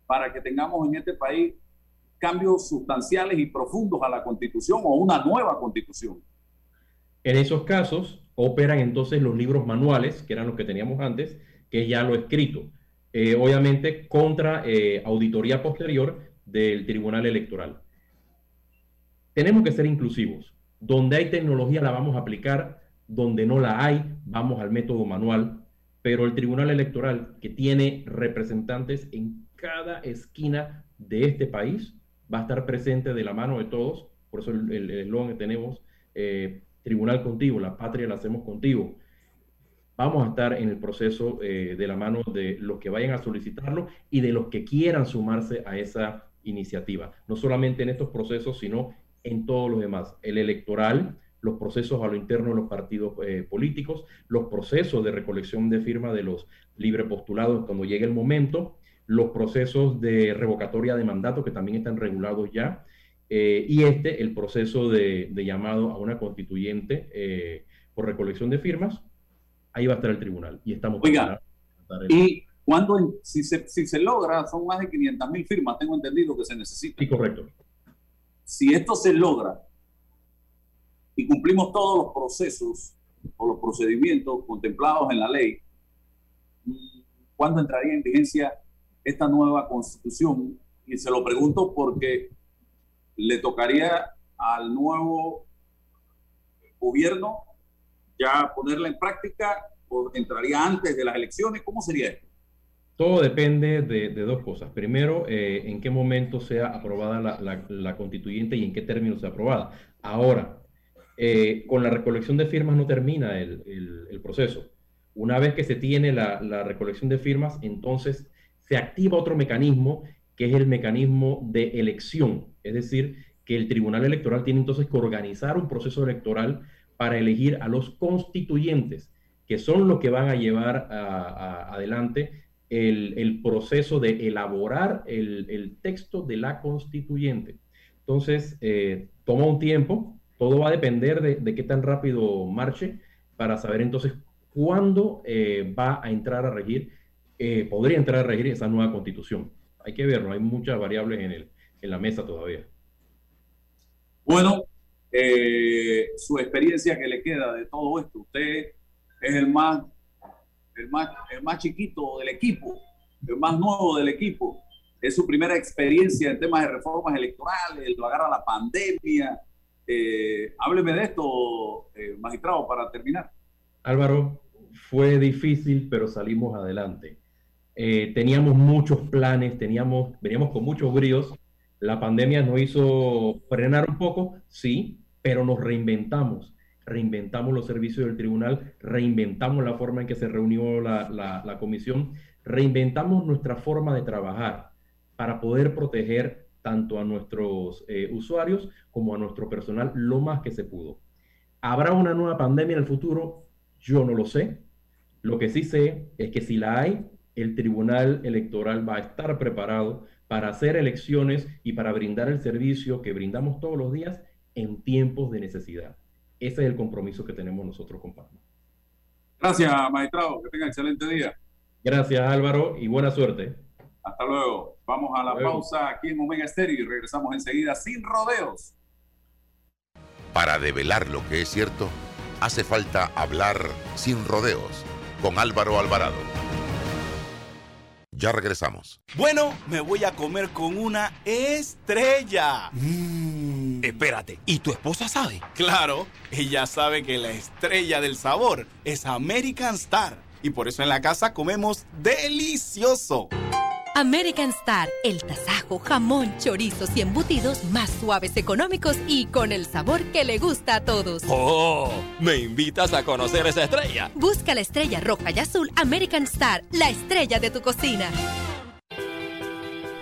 para que tengamos en este país cambios sustanciales y profundos a la constitución o una nueva constitución. En esos casos operan entonces los libros manuales, que eran los que teníamos antes, que ya lo escrito, eh, obviamente contra eh, auditoría posterior del Tribunal Electoral. Tenemos que ser inclusivos. Donde hay tecnología la vamos a aplicar donde no la hay, vamos al método manual, pero el Tribunal Electoral, que tiene representantes en cada esquina de este país, va a estar presente de la mano de todos, por eso el eslogan que tenemos, eh, Tribunal contigo, la patria la hacemos contigo. Vamos a estar en el proceso eh, de la mano de los que vayan a solicitarlo y de los que quieran sumarse a esa iniciativa, no solamente en estos procesos, sino en todos los demás. El electoral, los procesos a lo interno de los partidos eh, políticos, los procesos de recolección de firmas de los libre postulados cuando llegue el momento, los procesos de revocatoria de mandato que también están regulados ya, eh, y este, el proceso de, llamado a una constituyente eh, por recolección de firmas, ahí va a estar el tribunal. Y estamos... Oiga, y cuando, si se, si se logra, son más de 500 mil firmas, tengo entendido que se necesita. Sí, correcto. Si esto se logra y cumplimos todos los procesos o los procedimientos contemplados en la ley, ¿cuándo entraría en vigencia esta nueva constitución? Y se lo pregunto porque le tocaría al nuevo gobierno ya ponerla en práctica o entraría antes de las elecciones? ¿Cómo sería esto? Todo depende de, dos cosas. Primero, eh, en qué momento sea aprobada la, constituyente y en qué término sea aprobada. Ahora, eh, con la recolección de firmas no termina el, proceso. Una vez que se tiene la, recolección de firmas, entonces se activa otro mecanismo que es el mecanismo de elección. Es decir, que el Tribunal Electoral tiene entonces que organizar un proceso electoral para elegir a los constituyentes, que son los que van a llevar adelante el, proceso de elaborar el, texto de la constituyente. Entonces, eh, toma un tiempo, todo va a depender de, qué tan rápido marche para saber entonces cuándo eh, va a entrar a regir, eh, podría entrar a regir esa nueva constitución hay que verlo, hay muchas variables en, el, en la mesa todavía. Bueno, eh, su experiencia que le queda de todo esto, usted es el más, el más, el más chiquito del equipo, el más nuevo del equipo. Es su primera experiencia en temas de reformas electorales, lo agarra la pandemia. Eh, hábleme de esto, eh, magistrado, para terminar. Álvaro, fue difícil, pero salimos adelante. Eh, teníamos muchos planes, teníamos, veníamos con muchos bríos. La pandemia nos hizo frenar un poco, sí, pero nos reinventamos. Reinventamos los servicios del tribunal, reinventamos la forma en que se reunió la, comisión, reinventamos nuestra forma de trabajar para poder proteger tanto a nuestros eh, usuarios como a nuestro personal lo más que se pudo. ¿Habrá una nueva pandemia en el futuro? Yo no lo sé. Lo que sí sé es que si la hay, el Tribunal Electoral va a estar preparado para hacer elecciones y para brindar el servicio que brindamos todos los días en tiempos de necesidad. Ese es el compromiso que tenemos nosotros con Panamá. Gracias, maestrado. Que tenga excelente día. Gracias, Álvaro, y buena suerte. Hasta luego. Vamos a la pausa aquí en Omega Stereo y regresamos enseguida sin rodeos. Para develar lo que es cierto, hace falta hablar sin rodeos con Álvaro Alvarado. Ya regresamos. Bueno, me voy a comer con una estrella. Mmm. Espérate, ¿y tu esposa sabe? Claro, ella sabe que la estrella del sabor es American Star. Y por eso en la casa comemos delicioso. American Star, el tasajo, jamón, chorizos y embutidos más suaves, económicos y con el sabor que le gusta a todos. ¡Oh! ¿Me invitas a conocer esa estrella? Busca la estrella roja y azul American Star, la estrella de tu cocina.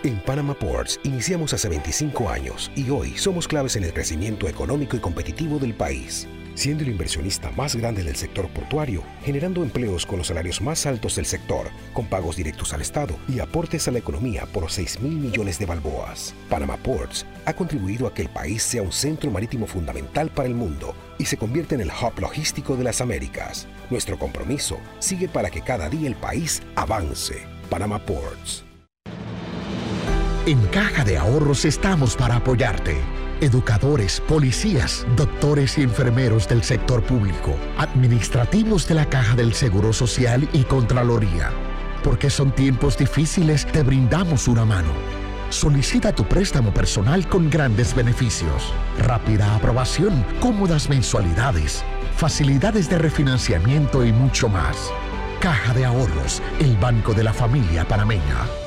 En Panama Ports iniciamos hace 25 años y hoy somos claves en el crecimiento económico y competitivo del país siendo el inversionista más grande del sector portuario, generando empleos con los salarios más altos del sector, con pagos directos al Estado y aportes a la economía por 6 mil millones de balboas. Panama Ports ha contribuido a que el país sea un centro marítimo fundamental para el mundo y se convierte en el hub logístico de las Américas. Nuestro compromiso sigue para que cada día el país avance. Panama Ports. En Caja de Ahorros estamos para apoyarte educadores, policías, doctores y enfermeros del sector público, administrativos de la Caja del Seguro Social y Contraloría. Porque son tiempos difíciles, te brindamos una mano. Solicita tu préstamo personal con grandes beneficios, rápida aprobación, cómodas mensualidades, facilidades de refinanciamiento y mucho más. Caja de Ahorros, el banco de la familia panameña.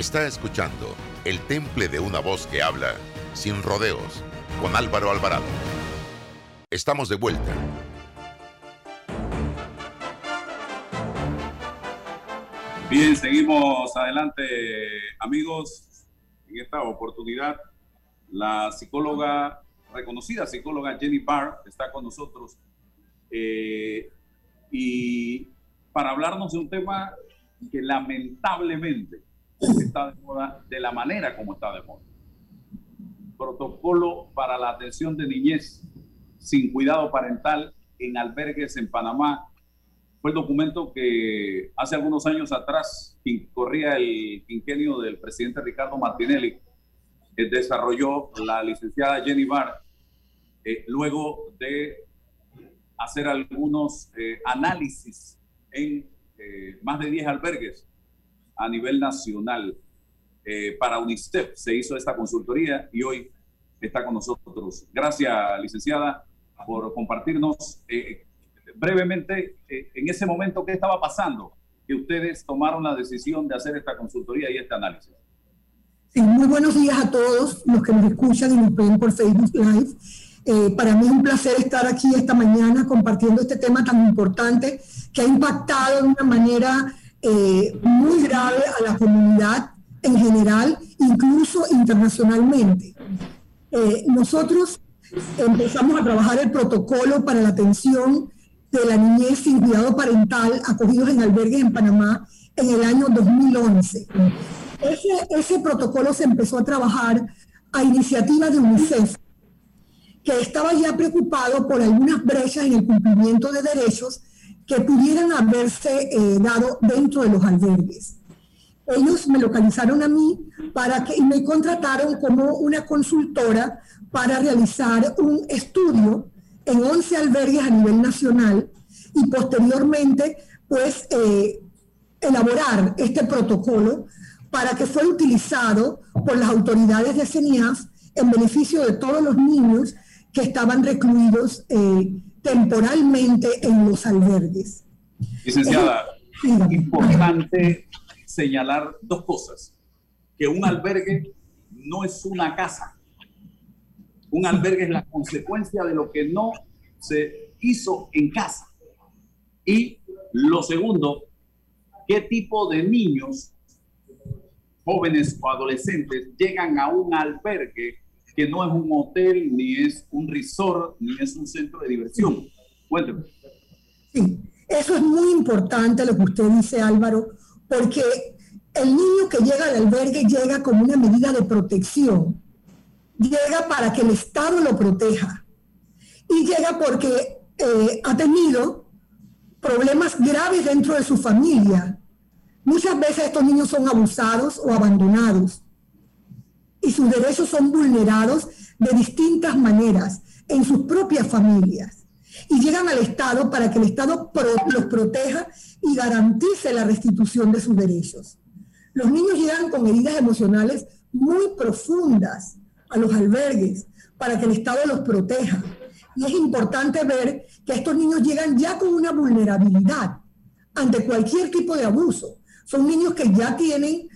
Está escuchando El Temple de una voz que habla sin rodeos con Álvaro Alvarado. Estamos de vuelta. Bien, seguimos adelante, amigos. En esta oportunidad, la psicóloga, reconocida psicóloga Jenny Barr, está con nosotros. Eh, y para hablarnos de un tema que lamentablemente está de moda de la manera como está de moda. Protocolo para la atención de niñez sin cuidado parental en albergues en Panamá. Fue el documento que hace algunos años atrás corría el quinquenio del presidente Ricardo Martinelli, que desarrolló la licenciada Jenny Barr, eh, luego de hacer algunos eh, análisis en eh, más de 10 albergues a nivel nacional. Eh, para UNICEF se hizo esta consultoría y hoy está con nosotros. Gracias, licenciada, por compartirnos eh, brevemente eh, en ese momento qué estaba pasando, que ustedes tomaron la decisión de hacer esta consultoría y este análisis. Sí, muy buenos días a todos los que nos escuchan y nos ven por Facebook Live. Eh, para mí es un placer estar aquí esta mañana compartiendo este tema tan importante que ha impactado de una manera eh, muy grave a la comunidad en general, incluso internacionalmente. Eh, nosotros empezamos a trabajar el protocolo para la atención de la niñez sin cuidado parental acogidos en albergues en Panamá en el año 2011. Ese, ese protocolo se empezó a trabajar a iniciativa de UNICEF, que estaba ya preocupado por algunas brechas en el cumplimiento de derechos que pudieran haberse eh, dado dentro de los albergues. Ellos me localizaron a mí para que, y me contrataron como una consultora para realizar un estudio en 11 albergues a nivel nacional y posteriormente, pues, eh, elaborar este protocolo para que fuera utilizado por las autoridades de CENIAF en beneficio de todos los niños que estaban recluidos eh, temporalmente en los albergues. Licenciada, es importante señalar dos cosas. Que un albergue no es una casa. Un albergue es la consecuencia de lo que no se hizo en casa. Y lo segundo, ¿qué tipo de niños, jóvenes o adolescentes llegan a un albergue que no es un hotel, ni es un resort, ni es un centro de diversión? Cuénteme. Sí, eso es muy importante lo que usted dice, Álvaro, porque el niño que llega al albergue llega como una medida de protección. Llega para que el Estado lo proteja. Y llega porque eh, ha tenido problemas graves dentro de su familia. Muchas veces estos niños son abusados o abandonados y sus derechos son vulnerados de distintas maneras en sus propias familias. Y llegan al Estado para que el Estado los proteja y garantice la restitución de sus derechos. Los niños llegan con heridas emocionales muy profundas a los albergues para que el Estado los proteja. Y es importante ver que estos niños llegan ya con una vulnerabilidad ante cualquier tipo de abuso. Son niños que ya tienen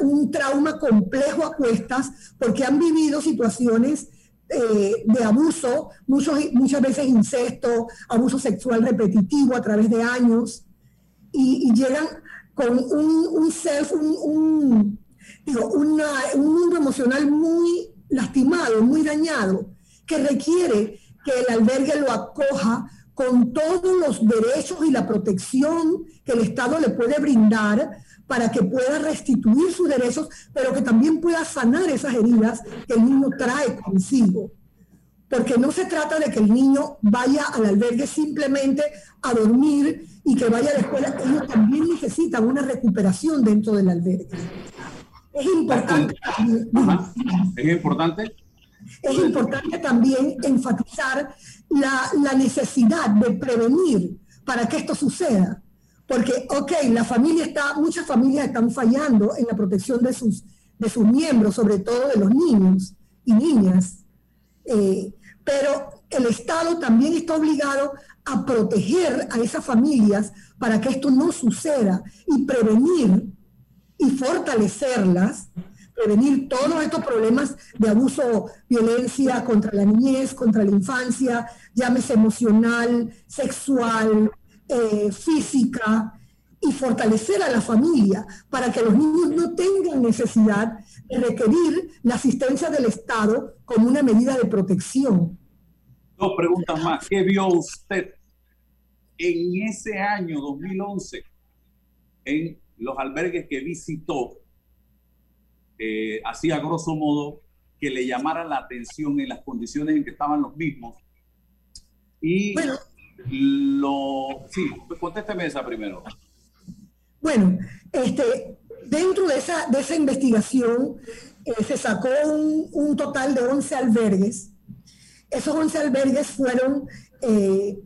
un trauma complejo a cuestas porque han vivido situaciones eh, de abuso, muchos, muchas veces incesto, abuso sexual repetitivo a través de años, y, llegan con un, un self, un, un mundo emocional muy lastimado, muy dañado, que requiere que el albergue lo acoja con todos los derechos y la protección que el Estado le puede brindar para que pueda restituir sus derechos, pero que también pueda sanar esas heridas que el niño trae consigo. porque no se trata de que el niño vaya al albergue simplemente a dormir y que vaya a la escuela, ellos también necesitan una recuperación dentro del albergue. Es importante. Es importante. Es importante también enfatizar la, necesidad de prevenir para que esto suceda. Porque, ok, la familia está, muchas familias están fallando en la protección de sus, de sus miembros, sobre todo de los niños y niñas. Eh, pero el Estado también está obligado a proteger a esas familias para que esto no suceda y prevenir y fortalecerlas, prevenir todos estos problemas de abuso, violencia contra la niñez, contra la infancia, llámese emocional, sexual, eh, física, y fortalecer a la familia para que los niños no tengan necesidad de requerir la asistencia del Estado como una medida de protección. Dos preguntas más. ¿Qué vio usted en ese año 2011 en los albergues que visitó? Eh, así a grosso modo que le llamara la atención en las condiciones en que estaban los mismos. Y bueno, lo... Sí, contésteme esa primero. Bueno, este, dentro de esa, de esa investigación eh, se sacó un, un, total de 11 albergues. Esos 11 albergues fueron eh,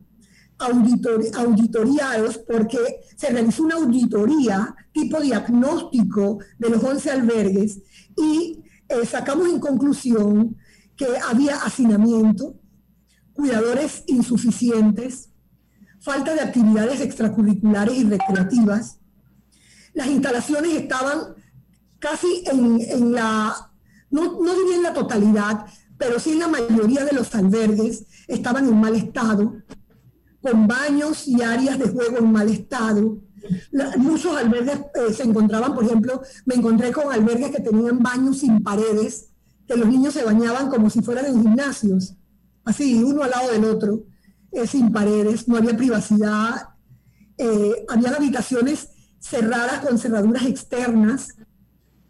auditor, auditoriados porque se realizó una auditoría tipo diagnóstico de los 11 albergues y eh, sacamos en conclusión que había hacinamiento, cuidadores insuficientes, falta de actividades extracurriculares y recreativas, las instalaciones estaban casi en, la, no, no diría en la totalidad, pero sí en la mayoría de los albergues estaban en mal estado, con baños y áreas de juego en mal estado. muchos albergues eh, se encontraban, por ejemplo, me encontré con albergues que tenían baños sin paredes, que los niños se bañaban como si fueran en gimnasios, así, uno al lado del otro, eh, sin paredes, no había privacidad, eh, había habitaciones cerradas con cerraduras externas.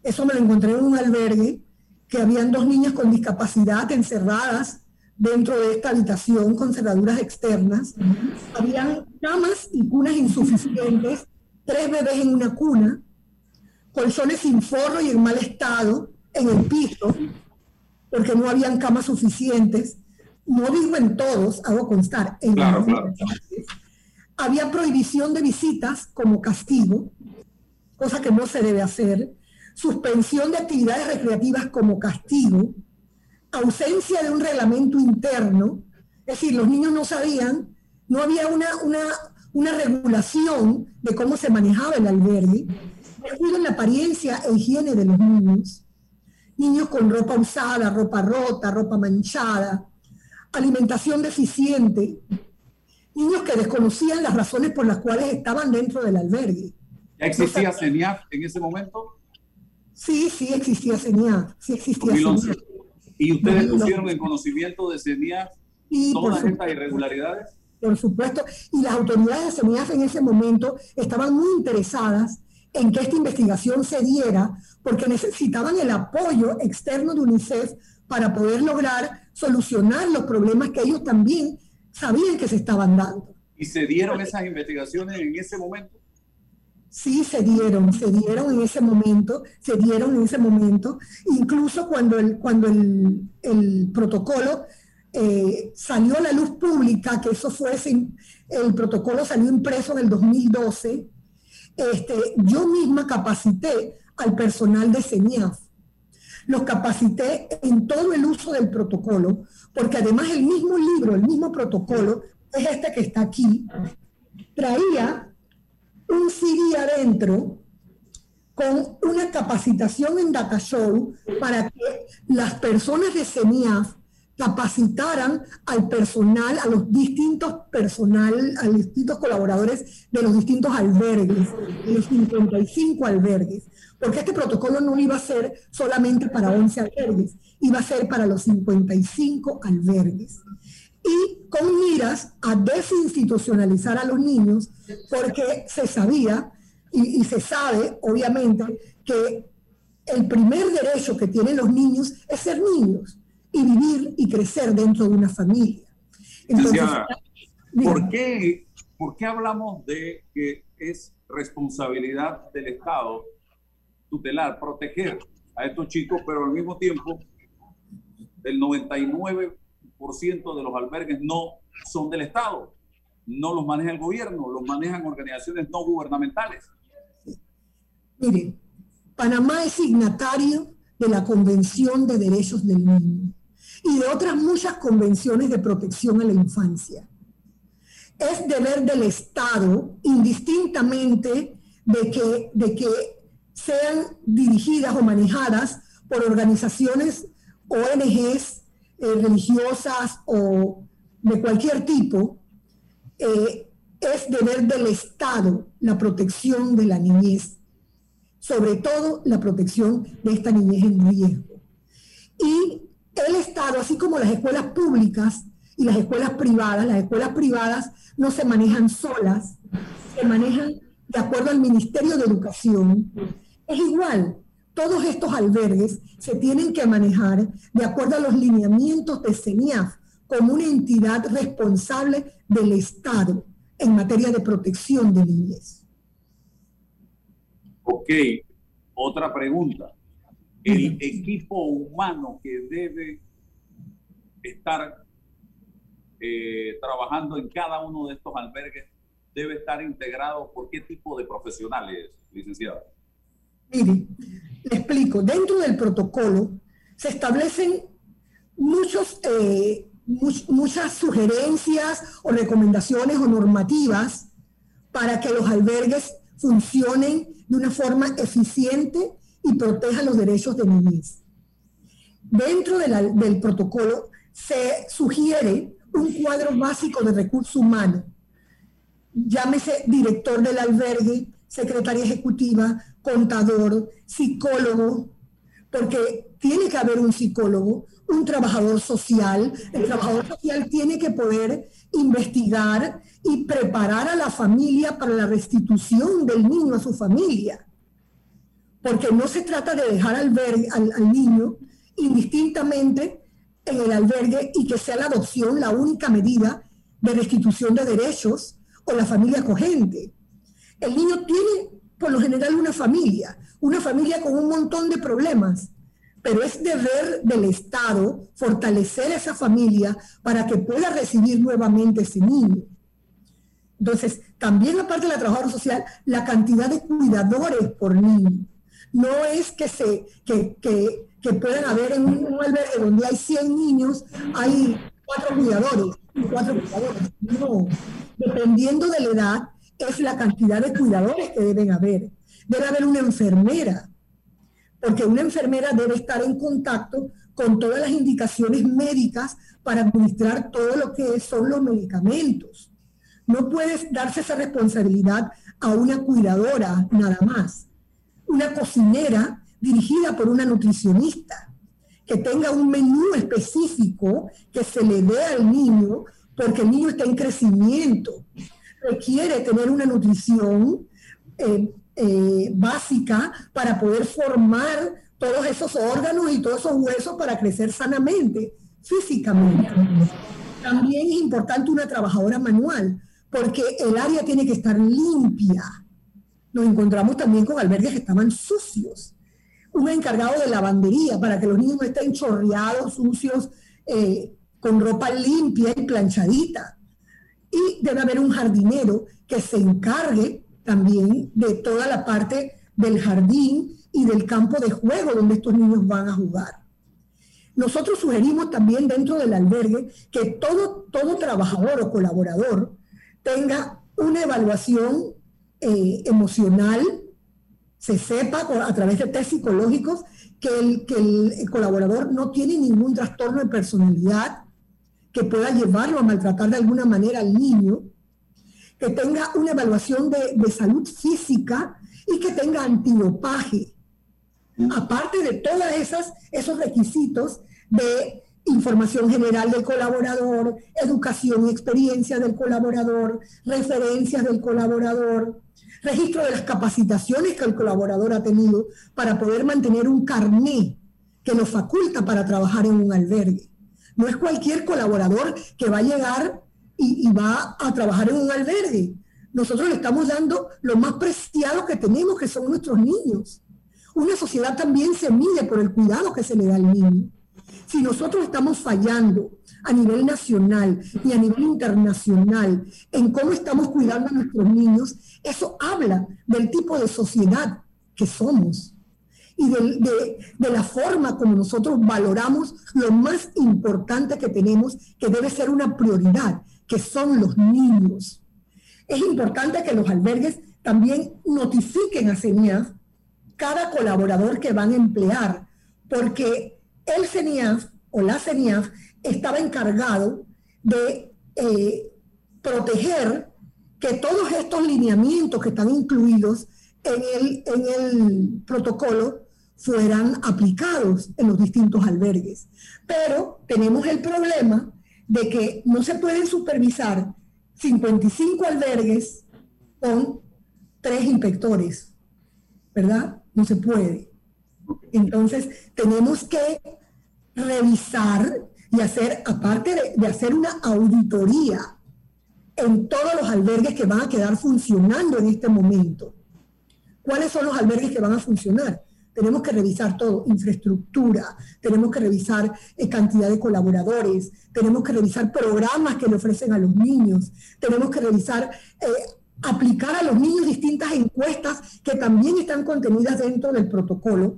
Eso me lo encontré en un albergue, que habían dos niñas con discapacidad encerradas dentro de esta habitación con cerraduras externas. Habían camas y cunas insuficientes, tres bebés en una cuna, colchones sin forro y en mal estado en el piso, porque no habían camas suficientes. No digo en todos, hago constar, en claro, había prohibición de visitas como castigo, cosa que no se debe hacer, suspensión de actividades recreativas como castigo, ausencia de un reglamento interno, es decir, los niños no sabían, no había una, una, una regulación de cómo se manejaba el albergue, descuido en la apariencia e higiene de los niños, niños con ropa usada, ropa rota, ropa manchada, alimentación deficiente, niños que desconocían las razones por las cuales estaban dentro del albergue. ¿Ya existía CENIAF en ese momento? Sí, sí existía CENIAF, sí existía CENIAF. ¿Y ustedes pusieron en conocimiento de CENIAF todas estas irregularidades? Por supuesto, y las autoridades de CENIAF en ese momento estaban muy interesadas en que esta investigación se diera porque necesitaban el apoyo externo de UNICEF para poder lograr solucionar los problemas que ellos también sabían que se estaban dando. ¿Y se dieron esas investigaciones en ese momento? Sí, se dieron, se dieron en ese momento, se dieron en ese momento, incluso cuando el, cuando el, el protocolo eh, salió a la luz pública, que eso fue, el protocolo salió impreso en el 2012, este, yo misma capacité al personal de CENIAF. Los capacité en todo el uso del protocolo, porque además el mismo libro, el mismo protocolo, es este que está aquí, traía un CD adentro con una capacitación en Data Show para que las personas de CENIAF capacitaran al personal, a los distintos personal, a los distintos colaboradores de los distintos albergues, de los 55 albergues, porque este protocolo no iba a ser solamente para 11 albergues, iba a ser para los 55 albergues. Y con miras a desinstitucionalizar a los niños, porque se sabía y, y se sabe, obviamente, que el primer derecho que tienen los niños es ser niños y vivir y crecer dentro de una familia. Entonces, ¿por, qué, ¿por qué hablamos de que es responsabilidad del Estado tutelar, proteger a estos chicos, pero al mismo tiempo el 99% de los albergues no son del Estado, no los maneja el gobierno, los manejan organizaciones no gubernamentales. Mire, Panamá es signatario de la Convención de Derechos del Niño y de otras muchas convenciones de protección a la infancia. Es deber del Estado, indistintamente de que, de que sean dirigidas o manejadas por organizaciones, ONGs eh, religiosas o de cualquier tipo, eh, es deber del Estado la protección de la niñez, sobre todo la protección de esta niñez en riesgo. Y el Estado, así como las escuelas públicas y las escuelas privadas, las escuelas privadas no se manejan solas, se manejan de acuerdo al Ministerio de Educación. Es igual, todos estos albergues se tienen que manejar de acuerdo a los lineamientos de CENIAF como una entidad responsable del Estado en materia de protección de niñez. Ok, otra pregunta el equipo humano que debe estar eh, trabajando en cada uno de estos albergues debe estar integrado por qué tipo de profesionales, licenciado? Mire, le explico. Dentro del protocolo se establecen muchos, eh, muchas sugerencias o recomendaciones o normativas para que los albergues funcionen de una forma eficiente y proteja los derechos de niñez. Dentro del protocolo se sugiere un cuadro básico de recursos humanos. Llámese director del albergue, secretaria ejecutiva, contador, psicólogo, porque tiene que haber un psicólogo, un trabajador social. El trabajador social tiene que poder investigar y preparar a la familia para la restitución del niño a su familia porque no se trata de dejar al, al, niño indistintamente en el albergue y que sea la adopción la única medida de restitución de derechos o la familia cogente. El niño tiene, por lo general, una familia, una familia con un montón de problemas, pero es deber del Estado fortalecer esa familia para que pueda recibir nuevamente ese niño. Entonces, también aparte de la trabajadora social, la cantidad de cuidadores por niño no es que, se, que, que, puedan haber en un, albergue donde hay 100 niños, hay cuatro cuidadores, cuatro cuidadores. No, dependiendo de la edad, es la cantidad de cuidadores que deben haber. Debe haber una enfermera, porque una enfermera debe estar en contacto con todas las indicaciones médicas para administrar todo lo que son los medicamentos. No puedes darse esa responsabilidad a una cuidadora nada más una cocinera dirigida por una nutricionista, que tenga un menú específico que se le dé al niño, porque el niño está en crecimiento, requiere tener una nutrición eh, eh, básica para poder formar todos esos órganos y todos esos huesos para crecer sanamente, físicamente. También es importante una trabajadora manual, porque el área tiene que estar limpia, nos encontramos también con albergues que estaban sucios. Un encargado de lavandería para que los niños no estén chorreados, sucios, eh, con ropa limpia y planchadita. Y debe haber un jardinero que se encargue también de toda la parte del jardín y del campo de juego donde estos niños van a jugar. Nosotros sugerimos también dentro del albergue que todo, todo trabajador o colaborador tenga una evaluación eh, emocional, se sepa a través de test psicológicos que el, que el colaborador no tiene ningún trastorno de personalidad que pueda llevarlo a maltratar de alguna manera al niño, que tenga una evaluación de, de salud física y que tenga antidopaje. Aparte de todos esos requisitos de información general del colaborador, educación y experiencia del colaborador, referencias del colaborador, registro de las capacitaciones que el colaborador ha tenido para poder mantener un carné que nos faculta para trabajar en un albergue. No es cualquier colaborador que va a llegar y, va a trabajar en un albergue. Nosotros le estamos dando lo más preciado que tenemos, que son nuestros niños. Una sociedad también se mide por el cuidado que se le da al niño. Si nosotros estamos fallando a nivel nacional y a nivel internacional en cómo estamos cuidando a nuestros niños, eso habla del tipo de sociedad que somos y de, la forma como nosotros valoramos lo más importante que tenemos, que debe ser una prioridad, que son los niños. Es importante que los albergues también notifiquen a CENIAF cada colaborador que van a emplear, porque el CENIAF o la CENIAF estaba encargado de eh, proteger que todos estos lineamientos que están incluidos en el, en el protocolo fueran aplicados en los distintos albergues. Pero tenemos el problema de que no se pueden supervisar 55 albergues con tres inspectores, ¿verdad? No se puede. Entonces, tenemos que revisar y hacer, aparte de, de, hacer una auditoría en todos los albergues que van a quedar funcionando en este momento. ¿Cuáles son los albergues que van a funcionar? Tenemos que revisar todo, infraestructura, tenemos que revisar eh, cantidad de colaboradores, tenemos que revisar programas que le ofrecen a los niños, tenemos que revisar, eh, aplicar a los niños distintas encuestas que también están contenidas dentro del protocolo.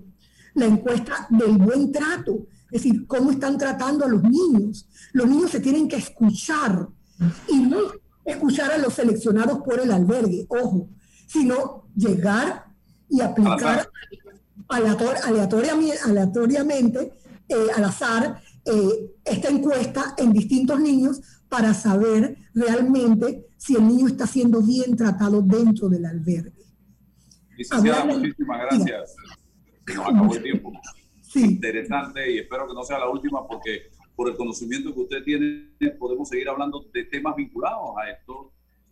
La encuesta del buen trato, es decir, cómo están tratando a los niños. Los niños se tienen que escuchar y no escuchar a los seleccionados por el albergue, ojo, sino llegar y aplicar aleatoriamente, aleatoriamente eh, al azar, eh, esta encuesta en distintos niños para saber realmente si el niño está siendo bien tratado dentro del albergue. Licenciada, muchísimas gracias. Se nos acabó el tiempo. Sí. Interesante y espero que no sea la última porque por el conocimiento que usted tiene podemos seguir hablando de temas vinculados a esto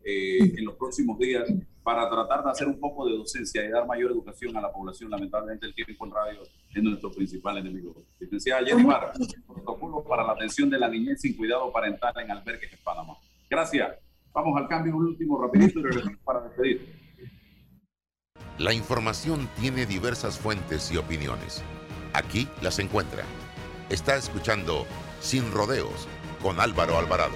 eh, en los próximos días para tratar de hacer un poco de docencia y dar mayor educación a la población. Lamentablemente el tiempo en radio es nuestro principal enemigo. Licenciada Jenny Mar, protocolo para la atención de la niñez sin cuidado parental en albergues en Panamá. Gracias. Vamos al cambio un último rapidito y regresamos para despedir. La información tiene diversas fuentes y opiniones. Aquí las encuentra. Está escuchando Sin Rodeos con Álvaro Alvarado.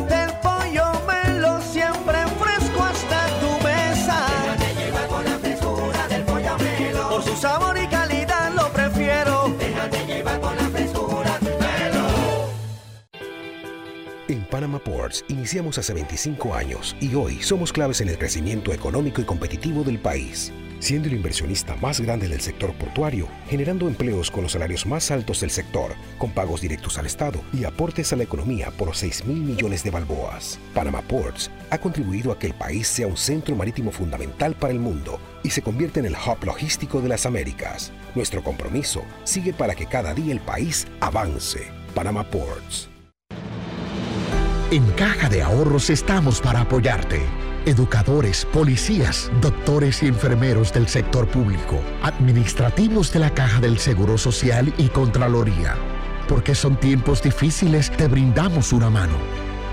Panama Ports iniciamos hace 25 años y hoy somos claves en el crecimiento económico y competitivo del país, siendo el inversionista más grande del sector portuario, generando empleos con los salarios más altos del sector, con pagos directos al Estado y aportes a la economía por 6 mil millones de balboas. Panama Ports ha contribuido a que el país sea un centro marítimo fundamental para el mundo y se convierte en el hub logístico de las Américas. Nuestro compromiso sigue para que cada día el país avance. Panama Ports. En Caja de Ahorros estamos para apoyarte. Educadores, policías, doctores y enfermeros del sector público, administrativos de la Caja del Seguro Social y Contraloría. Porque son tiempos difíciles, te brindamos una mano.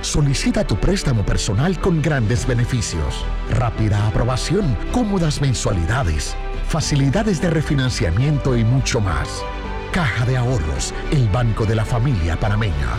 Solicita tu préstamo personal con grandes beneficios, rápida aprobación, cómodas mensualidades, facilidades de refinanciamiento y mucho más. Caja de Ahorros, el banco de la familia panameña.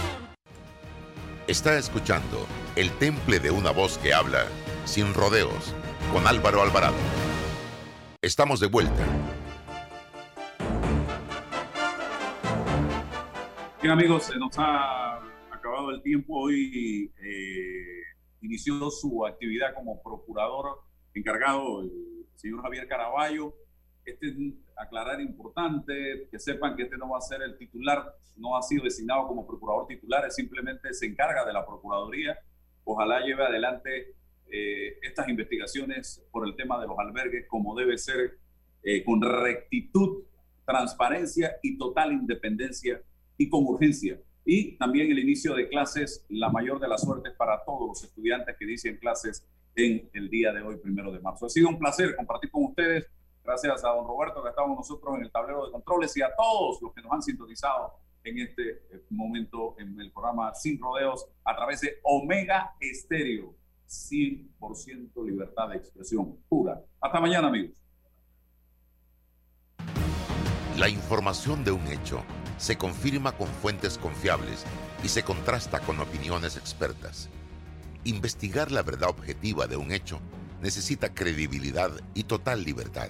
Está escuchando El Temple de una voz que habla sin rodeos con Álvaro Alvarado. Estamos de vuelta. Bien amigos, se nos ha acabado el tiempo. Hoy eh, inició su actividad como procurador encargado el señor Javier Caraballo. Este es aclarar importante, que sepan que este no va a ser el titular, no ha sido designado como procurador titular, simplemente se encarga de la Procuraduría. Ojalá lleve adelante eh, estas investigaciones por el tema de los albergues como debe ser, eh, con rectitud, transparencia y total independencia y con urgencia. Y también el inicio de clases, la mayor de las suertes para todos los estudiantes que dicen clases en el día de hoy, primero de marzo. Ha sido un placer compartir con ustedes. Gracias a don Roberto que estamos nosotros en el tablero de controles y a todos los que nos han sintonizado en este eh, momento en el programa Sin Rodeos a través de Omega Estéreo. 100% libertad de expresión pura. Hasta mañana, amigos. La información de un hecho se confirma con fuentes confiables y se contrasta con opiniones expertas. Investigar la verdad objetiva de un hecho necesita credibilidad y total libertad.